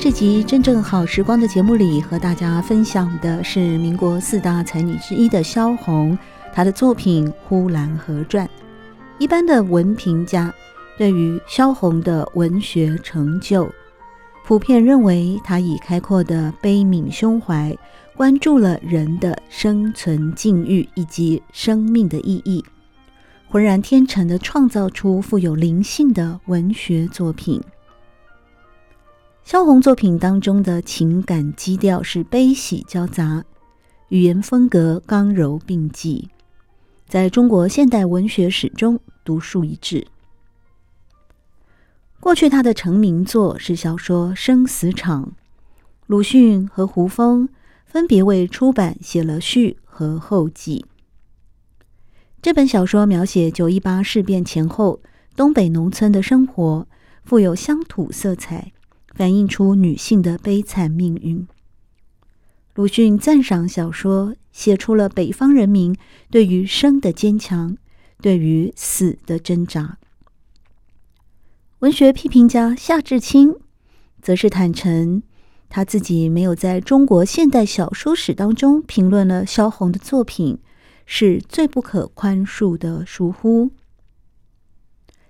这集《真正好时光》的节目里，和大家分享的是民国四大才女之一的萧红，她的作品《呼兰河传》。一般的文评家对于萧红的文学成就，普遍认为她以开阔的悲悯胸怀，关注了人的生存境遇以及生命的意义，浑然天成地创造出富有灵性的文学作品。萧红作品当中的情感基调是悲喜交杂，语言风格刚柔并济，在中国现代文学史中独树一帜。过去他的成名作是小说《生死场》，鲁迅和胡风分别为出版写了序和后记。这本小说描写九一八事变前后东北农村的生活，富有乡土色彩。反映出女性的悲惨命运。鲁迅赞赏小说写出了北方人民对于生的坚强，对于死的挣扎。文学批评家夏志清则是坦诚，他自己没有在中国现代小说史当中评论了萧红的作品，是最不可宽恕的疏忽。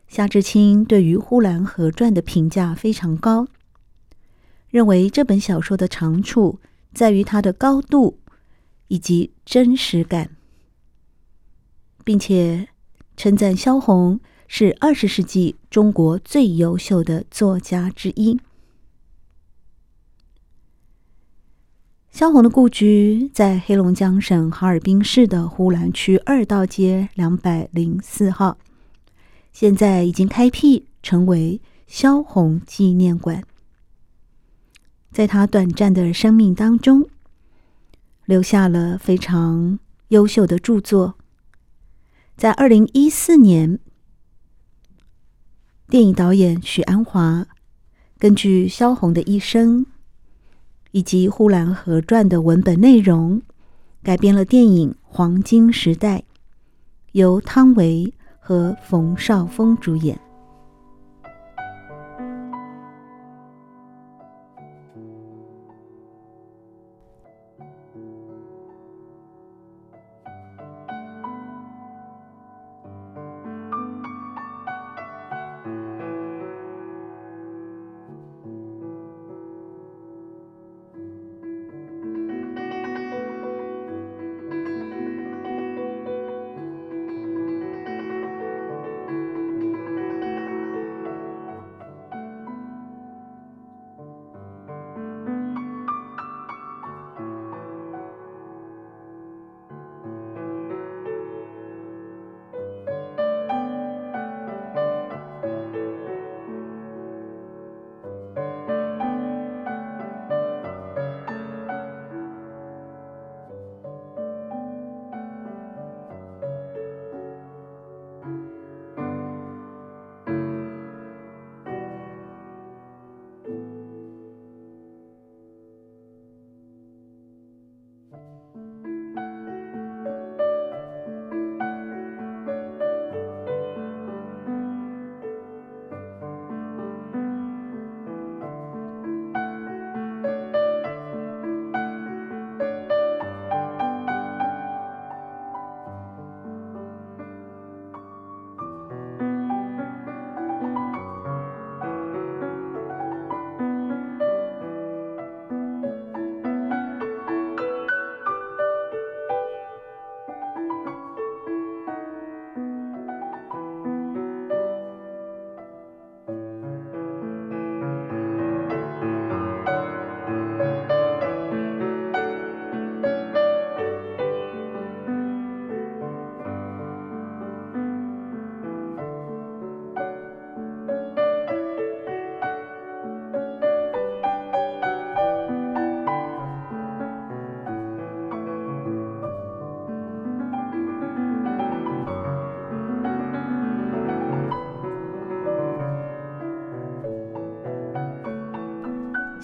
夏志清对于《呼兰河传》的评价非常高。认为这本小说的长处在于它的高度以及真实感，并且称赞萧红是二十世纪中国最优秀的作家之一。萧红的故居在黑龙江省哈尔滨市的呼兰区二道街两百零四号，现在已经开辟成为萧红纪念馆。在他短暂的生命当中，留下了非常优秀的著作。在二零一四年，电影导演许鞍华根据萧红的一生以及《呼兰河传》的文本内容，改编了电影《黄金时代》，由汤唯和冯绍峰主演。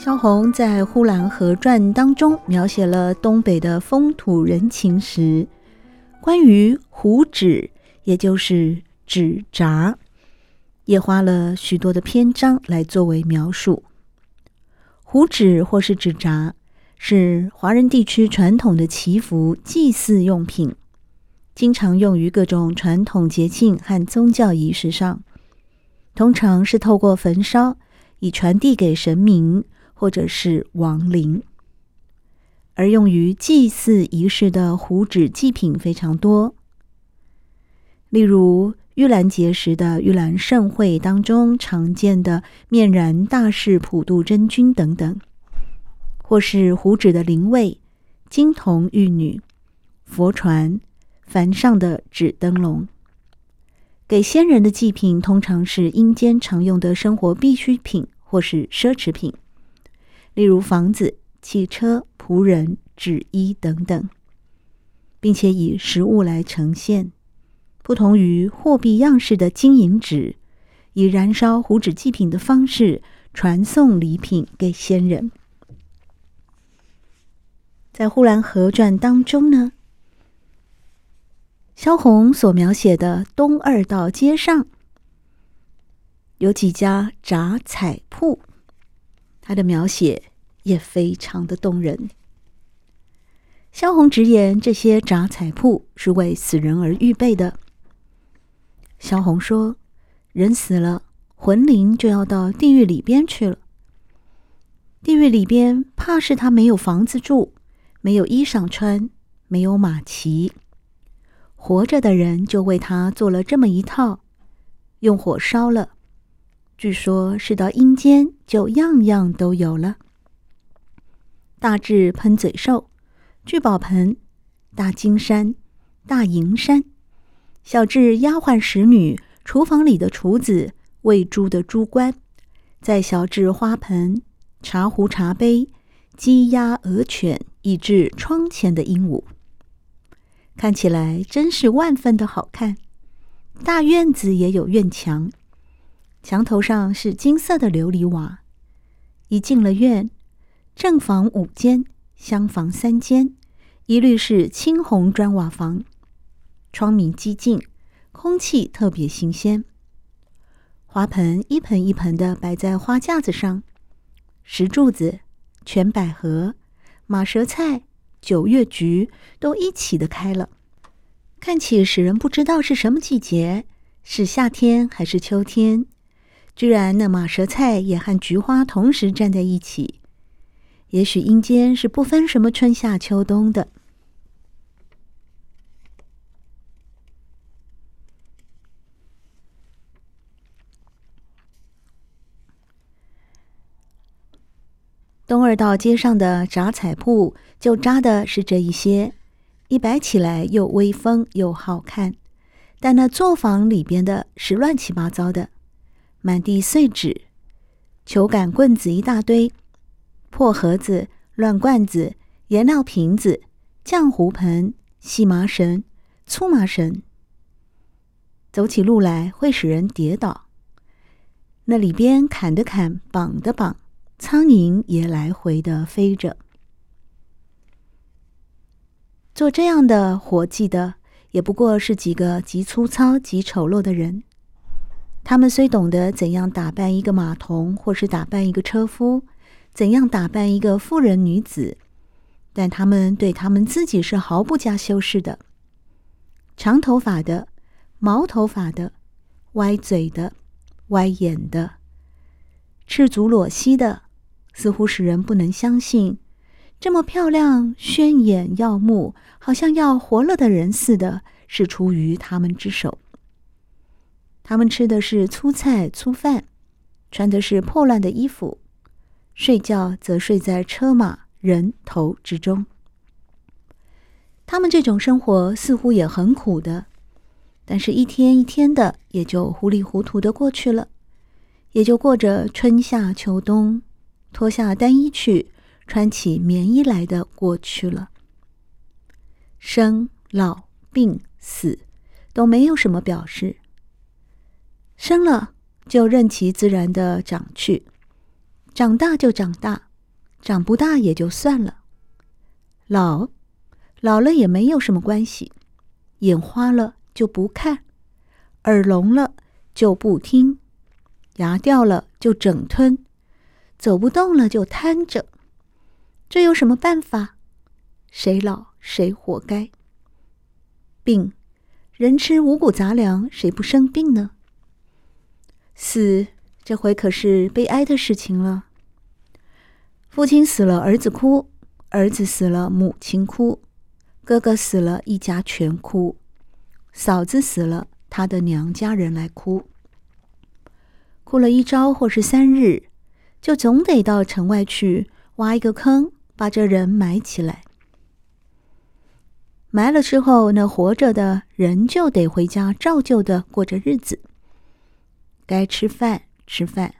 萧红在《呼兰河传》当中描写了东北的风土人情时，关于胡纸，也就是纸札，也花了许多的篇章来作为描述。胡纸或是纸札，是华人地区传统的祈福祭祀用品，经常用于各种传统节庆和宗教仪式上，通常是透过焚烧，以传递给神明。或者是亡灵，而用于祭祀仪式的胡纸祭品非常多，例如玉兰节时的玉兰盛会当中常见的面燃大士普渡真君等等，或是胡纸的灵位、金童玉女、佛船、凡上的纸灯笼，给先人的祭品通常是阴间常用的生活必需品或是奢侈品。例如房子、汽车、仆人、纸衣等等，并且以实物来呈现，不同于货币样式的金银纸，以燃烧胡纸祭品的方式传送礼品给先人。在《呼兰河传》当中呢，萧红所描写的东二道街上有几家杂彩铺。他的描写也非常的动人。萧红直言，这些札彩铺是为死人而预备的。萧红说：“人死了，魂灵就要到地狱里边去了。地狱里边，怕是他没有房子住，没有衣裳穿，没有马骑。活着的人就为他做了这么一套，用火烧了。”据说是到阴间就样样都有了，大至喷嘴兽、聚宝盆、大金山、大银山，小至丫鬟使女、厨房里的厨子、喂猪的猪倌，再小至花盆、茶壶、茶杯、鸡鸭鹅犬，以至窗前的鹦鹉，看起来真是万分的好看。大院子也有院墙。墙头上是金色的琉璃瓦，一进了院，正房五间，厢房三间，一律是青红砖瓦房，窗明几净，空气特别新鲜。花盆一盆一盆的摆在花架子上，石柱子、全百合、马舌菜、九月菊都一起的开了，看起使人不知道是什么季节，是夏天还是秋天。居然那马舌菜也和菊花同时站在一起，也许阴间是不分什么春夏秋冬的。东二道街上的札彩铺就扎的是这一些，一摆起来又威风又好看，但那作坊里边的是乱七八糟的。满地碎纸、球杆棍子一大堆，破盒子、乱罐子、颜料瓶子、浆糊盆、细麻绳、粗麻绳，走起路来会使人跌倒。那里边砍的砍，绑的绑，苍蝇也来回的飞着。做这样的活计的，也不过是几个极粗糙、极丑陋的人。他们虽懂得怎样打扮一个马童，或是打扮一个车夫，怎样打扮一个妇人女子，但他们对他们自己是毫不加修饰的。长头发的、毛头发的、歪嘴的、歪眼的、赤足裸膝的，似乎使人不能相信，这么漂亮、绚眼耀目，好像要活了的人似的，是出于他们之手。他们吃的是粗菜粗饭，穿的是破烂的衣服，睡觉则睡在车马人头之中。他们这种生活似乎也很苦的，但是一天一天的也就糊里糊涂的过去了，也就过着春夏秋冬，脱下单衣去，穿起棉衣来的过去了。生老病死都没有什么表示。生了就任其自然的长去，长大就长大，长不大也就算了，老老了也没有什么关系，眼花了就不看，耳聋了就不听，牙掉了就整吞，走不动了就瘫着，这有什么办法？谁老谁活该。病，人吃五谷杂粮，谁不生病呢？死，这回可是悲哀的事情了。父亲死了，儿子哭；儿子死了，母亲哭；哥哥死了，一家全哭；嫂子死了，他的娘家人来哭。哭了一朝或是三日，就总得到城外去挖一个坑，把这人埋起来。埋了之后，那活着的人就得回家照旧的过着日子。该吃饭吃饭，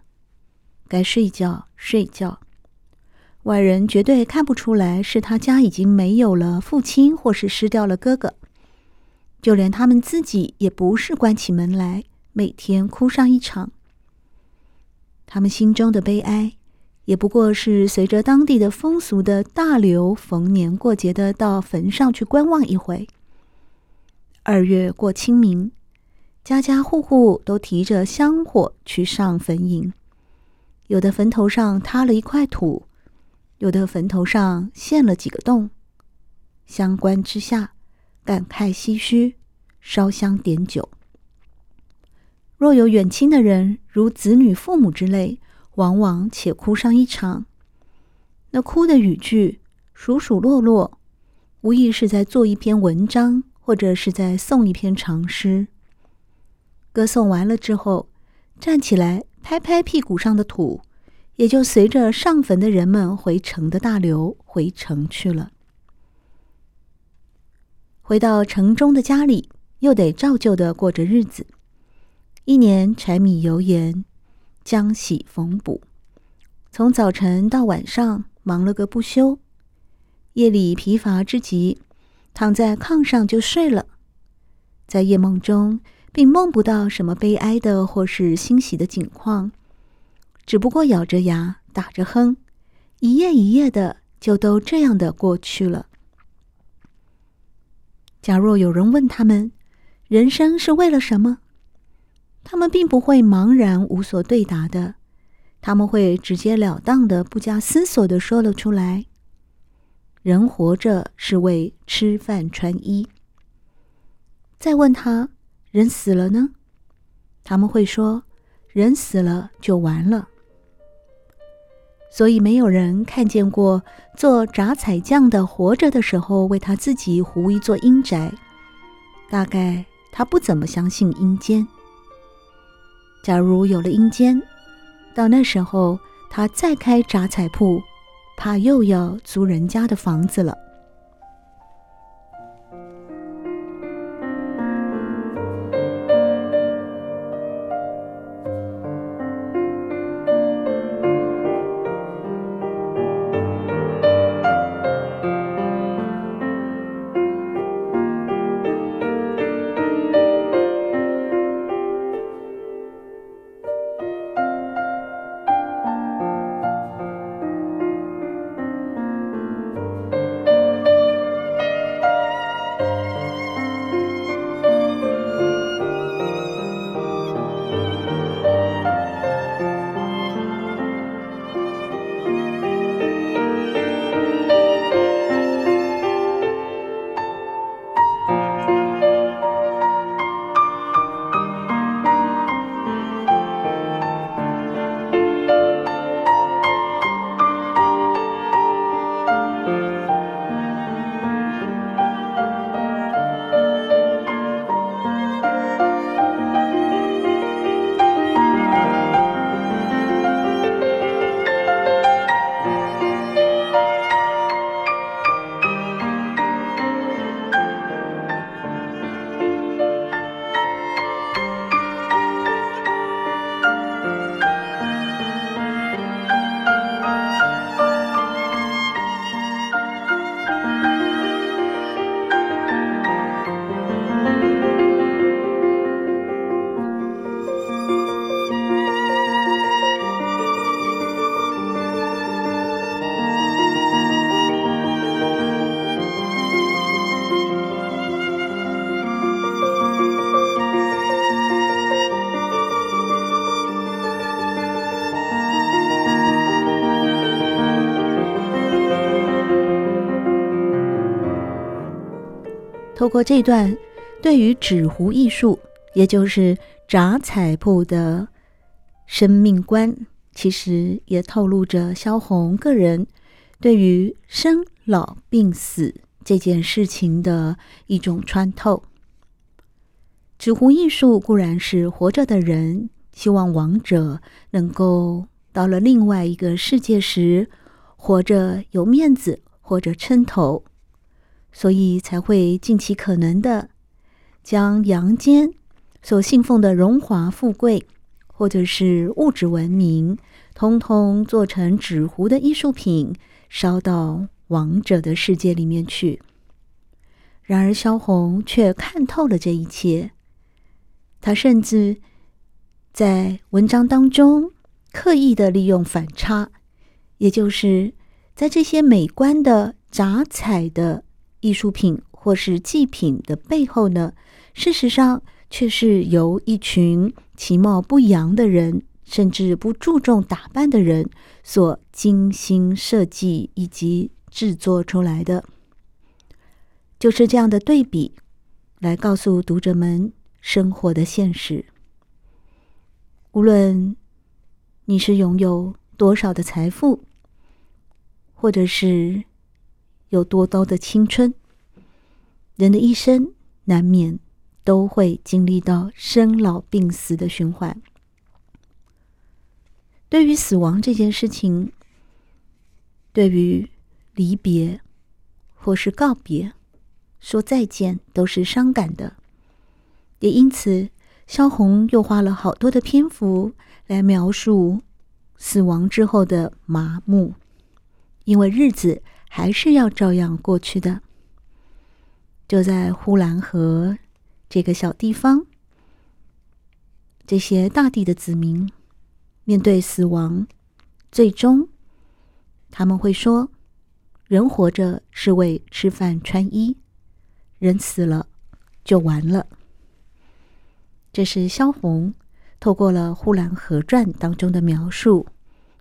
该睡觉睡觉。外人绝对看不出来是他家已经没有了父亲，或是失掉了哥哥。就连他们自己也不是关起门来每天哭上一场。他们心中的悲哀，也不过是随着当地的风俗的大流，逢年过节的到坟上去观望一回。二月过清明，家家户户都提着香火去上坟茔，有的坟头上塌了一块土。有的坟头上陷了几个洞，相观之下，感慨唏嘘，烧香点酒。若有远亲的人，如子女、父母之类，往往且哭上一场。那哭的语句，数数落落，无疑是在做一篇文章，或者是在诵一篇长诗。歌颂完了之后，站起来拍拍屁股上的土。也就随着上坟的人们回城的大流回城去了。回到城中的家里，又得照旧的过着日子。一年柴米油盐，浆洗缝补，从早晨到晚上忙了个不休。夜里疲乏之极，躺在炕上就睡了。在夜梦中，并梦不到什么悲哀的或是欣喜的景况。只不过咬着牙，打着哼，一夜一夜的就都这样的过去了。假若有人问他们，人生是为了什么？他们并不会茫然无所对答的，他们会直截了当的、不加思索的说了出来：人活着是为吃饭穿衣。再问他，人死了呢？他们会说：人死了就完了。所以没有人看见过做杂彩匠的活着的时候为他自己糊一座阴宅，大概他不怎么相信阴间。假如有了阴间，到那时候他再开杂彩铺，怕又要租人家的房子了。透过这段对于纸糊艺术，也就是杂彩铺的生命观，其实也透露着萧红个人对于生老病死这件事情的一种穿透。纸糊艺术固然是活着的人希望亡者能够到了另外一个世界时，活着有面子或者称头，所以才会尽其可能的将阳间所信奉的荣华富贵，或者是物质文明，通通做成纸糊的艺术品，烧到亡者的世界里面去。然而萧红却看透了这一切，他甚至在文章当中刻意的利用反差，也就是在这些美观的杂彩的艺术品或是祭品的背后呢，事实上。却是由一群其貌不扬的人，甚至不注重打扮的人所精心设计以及制作出来的。就是这样的对比，来告诉读者们生活的现实。无论你是拥有多少的财富，或者是有多高的青春，人的一生难免。都会经历到生老病死的循环。对于死亡这件事情，对于离别或是告别、说再见，都是伤感的。也因此，萧红又花了好多的篇幅来描述死亡之后的麻木，因为日子还是要照样过去的。就在呼兰河。这个小地方，这些大地的子民面对死亡，最终他们会说：“人活着是为吃饭穿衣，人死了就完了。”这是萧红透过了《呼兰河传》当中的描述，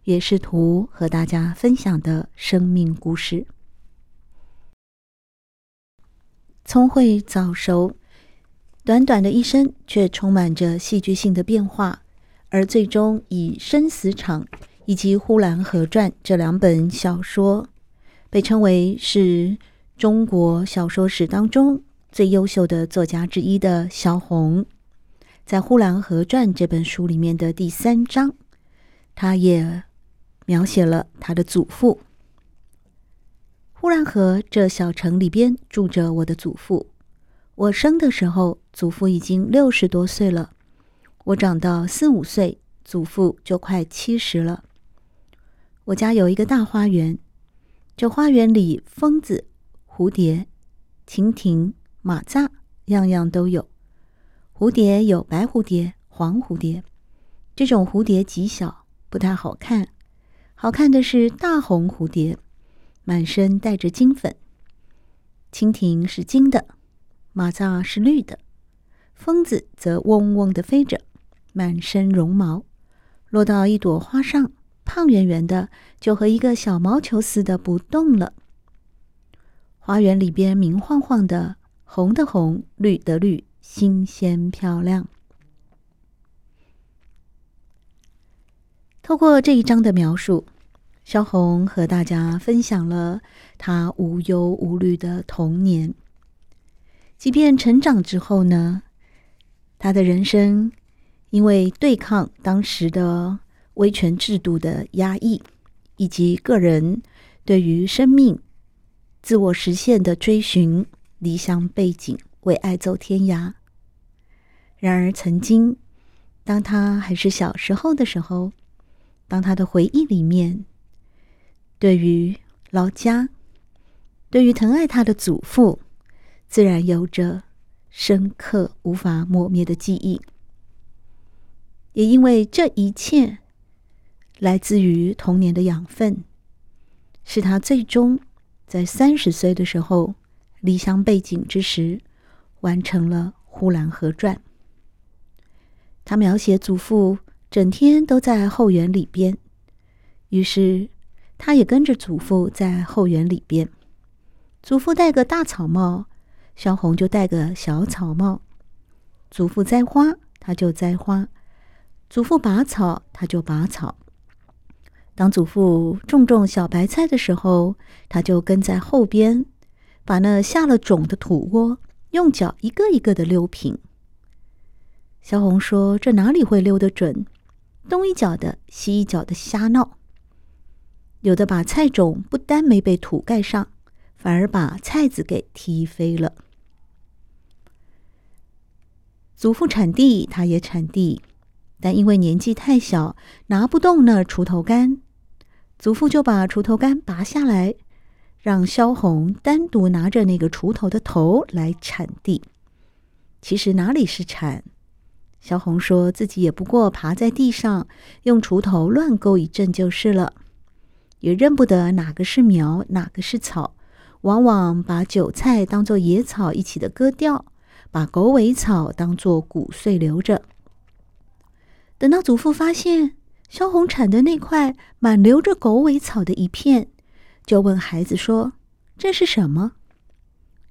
也试图和大家分享的生命故事。聪慧早熟。短短的一生，却充满着戏剧性的变化，而最终以《生死场》以及《呼兰河传》这两本小说，被称为是中国小说史当中最优秀的作家之一的萧红，在《呼兰河传》这本书里面的第三章，他也描写了他的祖父。呼兰河这小城里边住着我的祖父。我生的时候，祖父已经六十多岁了。我长到四五岁，祖父就快七十了。我家有一个大花园，这花园里蜂子、蝴蝶、蜻蜓、蚂蚱，样样都有。蝴蝶有白蝴蝶、黄蝴蝶，这种蝴蝶极小，不太好看。好看的是大红蝴蝶，满身带着金粉。蜻蜓是金的。蚂蚱是绿的，蜂子则嗡嗡地飞着，满身绒毛，落到一朵花上，胖圆圆的，就和一个小毛球似的不动了。花园里边明晃晃的，红的红，绿的绿，新鲜漂亮。透过这一章的描述，萧红和大家分享了他无忧无虑的童年。即便成长之后呢，他的人生因为对抗当时的威权制度的压抑，以及个人对于生命自我实现的追寻，离乡背井，为爱走天涯。然而，曾经当他还是小时候的时候，当他的回忆里面，对于老家，对于疼爱他的祖父。自然有着深刻无法磨灭的记忆，也因为这一切来自于童年的养分，使他最终在三十岁的时候离乡背井之时，完成了《呼兰河传》。他描写祖父整天都在后园里边，于是他也跟着祖父在后园里边。祖父戴个大草帽。萧红就戴个小草帽。祖父栽花，他就栽花；祖父拔草，他就拔草。当祖父种种小白菜的时候，他就跟在后边，把那下了种的土窝用脚一个一个的溜平。萧红说：“这哪里会溜得准？东一脚的，西一脚的瞎闹。有的把菜种不单没被土盖上，反而把菜籽给踢飞了。”祖父铲地，他也铲地。但因为年纪太小，拿不动那锄头杆，祖父就把锄头杆拔下来，让萧红单独拿着那个锄头的头来铲地。其实哪里是铲？萧红说自己也不过爬在地上，用锄头乱勾一阵就是了，也认不得哪个是苗，哪个是草，往往把韭菜当作野草一起的割掉，把狗尾草当作骨碎留着。等到祖父发现萧红铲的那块满留着狗尾草的一片，就问孩子说：“这是什么？”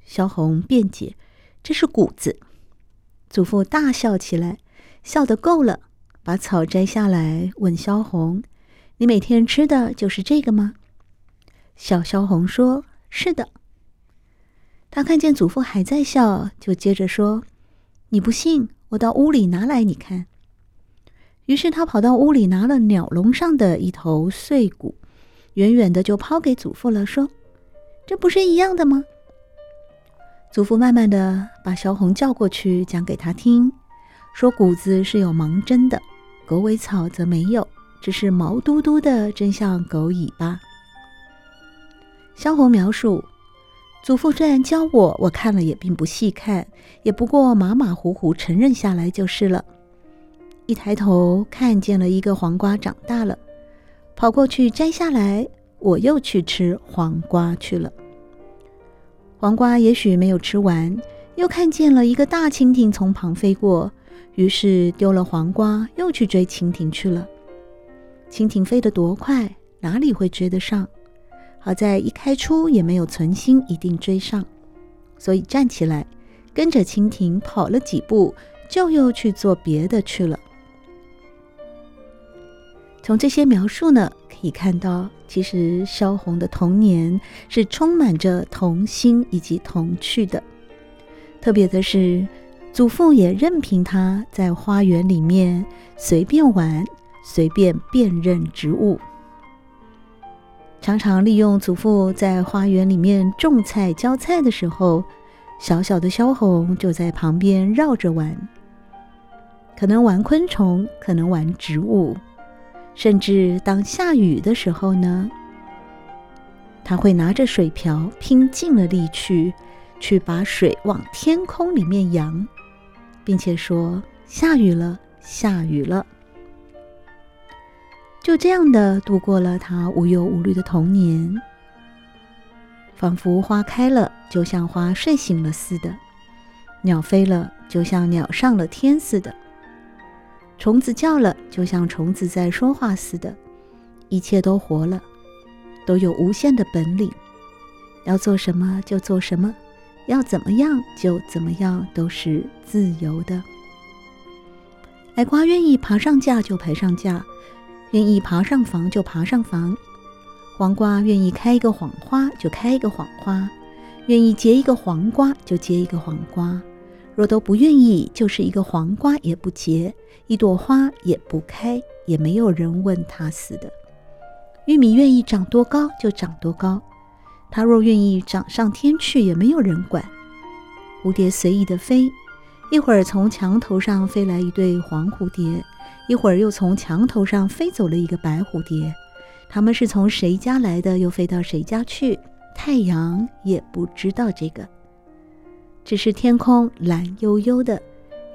萧红辩解：“这是谷子。”祖父大笑起来，笑得够了，把草摘下来问萧红：“你每天吃的就是这个吗？”小萧红说：“是的。”他看见祖父还在笑，就接着说：“你不信，我到屋里拿来你看。”于是他跑到屋里，拿了鸟笼上的一头碎谷，远远的就抛给祖父了，说：“这不是一样的吗？”祖父慢慢的把萧红叫过去，讲给他听，说：“谷子是有芒针的，狗尾草则没有，只是毛嘟嘟的，真像狗尾巴。”萧红描述：“祖父虽然教我，我看了也并不细看，也不过马马虎虎承认下来就是了。”一抬头看见了一个黄瓜长大了，跑过去摘下来，我又去吃黄瓜去了。黄瓜也许没有吃完，又看见了一个大蜻蜓从旁飞过，于是丢了黄瓜，又去追蜻蜓去了。蜻蜓飞得多快，哪里会追得上？好在一开出也没有存心一定追上，所以站起来跟着蜻蜓跑了几步，就又去做别的去了。从这些描述呢，可以看到，其实萧红的童年是充满着童心以及童趣的。特别的是，祖父也任凭他在花园里面随便玩，随便辨认植物，常常利用祖父在花园里面种菜浇菜的时候，小小的萧红就在旁边绕着玩，可能玩昆虫，可能玩植物。甚至当下雨的时候呢，他会拿着水瓢，拼尽了力去，去把水往天空里面扬，并且说：“下雨了，下雨了。”就这样的度过了他无忧无虑的童年，仿佛花开了，就像花睡醒了似的；鸟飞了，就像鸟上了天似的。虫子叫了，就像虫子在说话似的，一切都活了，都有无限的本领，要做什么就做什么，要怎么样就怎么样，都是自由的。矮瓜愿意爬上架就爬上架，愿意爬上房就爬上房；黄瓜愿意开一个黄花就开一个黄花，愿意结一个黄瓜就结一个黄瓜。若都不愿意，就是一个黄瓜也不结，一朵花也不开，也没有人问他似的。玉米愿意长多高就长多高，它若愿意长上天去，也没有人管。蝴蝶随意的飞，一会儿从墙头上飞来一对黄蝴蝶，一会儿又从墙头上飞走了一个白蝴蝶。它们是从谁家来的，又飞到谁家去？太阳也不知道这个。只是天空蓝悠悠的，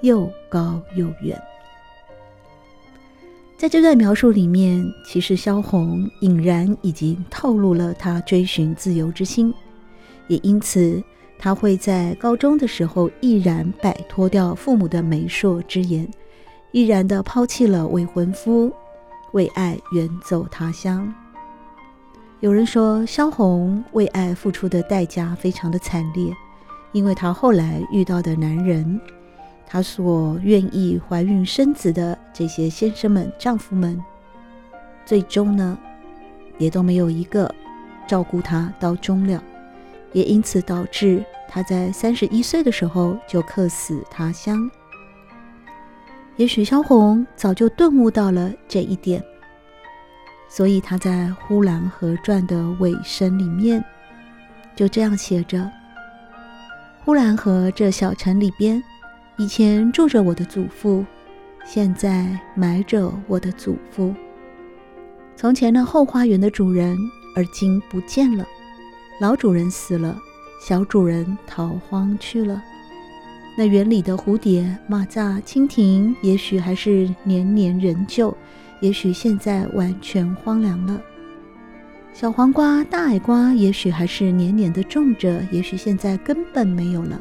又高又远。在这段描述里面，其实萧红隐然已经透露了他追寻自由之心，也因此他会在高中的时候毅然摆脱掉父母的媒妁之言，毅然的抛弃了未婚夫，为爱远走他乡。有人说，萧红为爱付出的代价非常的惨烈。因为她后来遇到的男人，她所愿意怀孕生子的这些先生们、丈夫们，最终呢，也都没有一个照顾她到终了，也因此导致她在三十一岁的时候就客死他乡。也许萧红早就顿悟到了这一点，所以他在《呼兰河传》的尾声里面就这样写着：“呼兰河这小城里边，以前住着我的祖父，现在埋着我的祖父。从前那后花园的主人，而今不见了，老主人死了，小主人逃荒去了。”那园里的蝴蝶、蚂蚱、蜻蜓，也许还是年年仍旧，也许现在完全荒凉了。小黄瓜、大矮瓜，也许还是年年的种着，也许现在根本没有了。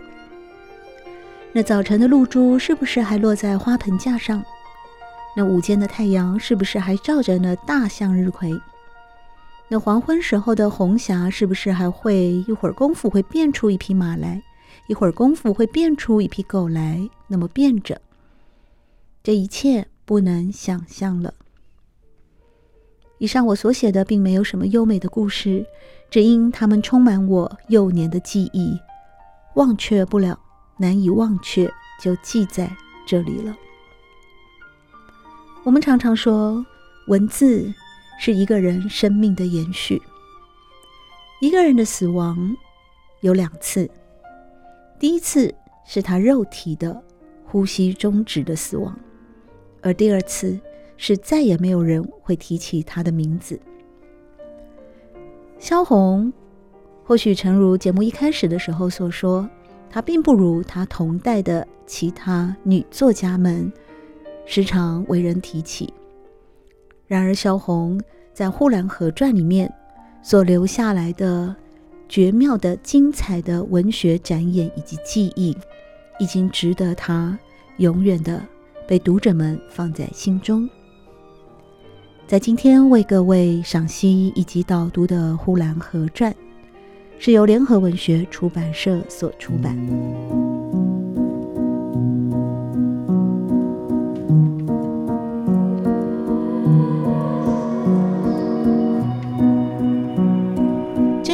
那早晨的露珠是不是还落在花盆架上？那午间的太阳是不是还照着那大向日葵？那黄昏时候的红霞是不是还会一会儿功夫会变出一匹马来？一会儿功夫会变出一匹狗来，那么变着，这一切不能想象了。以上我所写的并没有什么优美的故事，只因它们充满我幼年的记忆，忘却不了，难以忘却，就记在这里了。我们常常说，文字是一个人生命的延续。一个人的死亡有两次。第一次是他肉体的呼吸终止的死亡，而第二次是再也没有人会提起他的名字。萧红或许诚如节目一开始的时候所说，她并不如她同代的其他女作家们时常为人提起。然而，萧红在《呼兰河传》里面所留下来的。绝妙的、精彩的文学展演以及记忆，已经值得他永远的被读者们放在心中。在今天为各位赏析以及导读的《呼兰河传》，是由联合文学出版社所出版。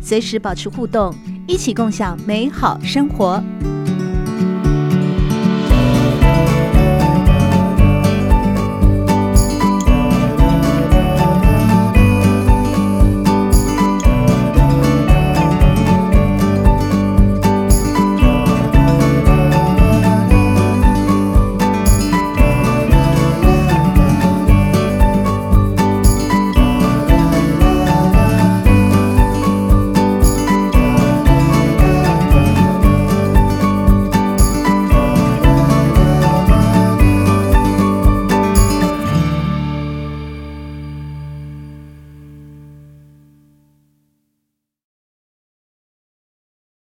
随时保持互动，一起共享美好生活。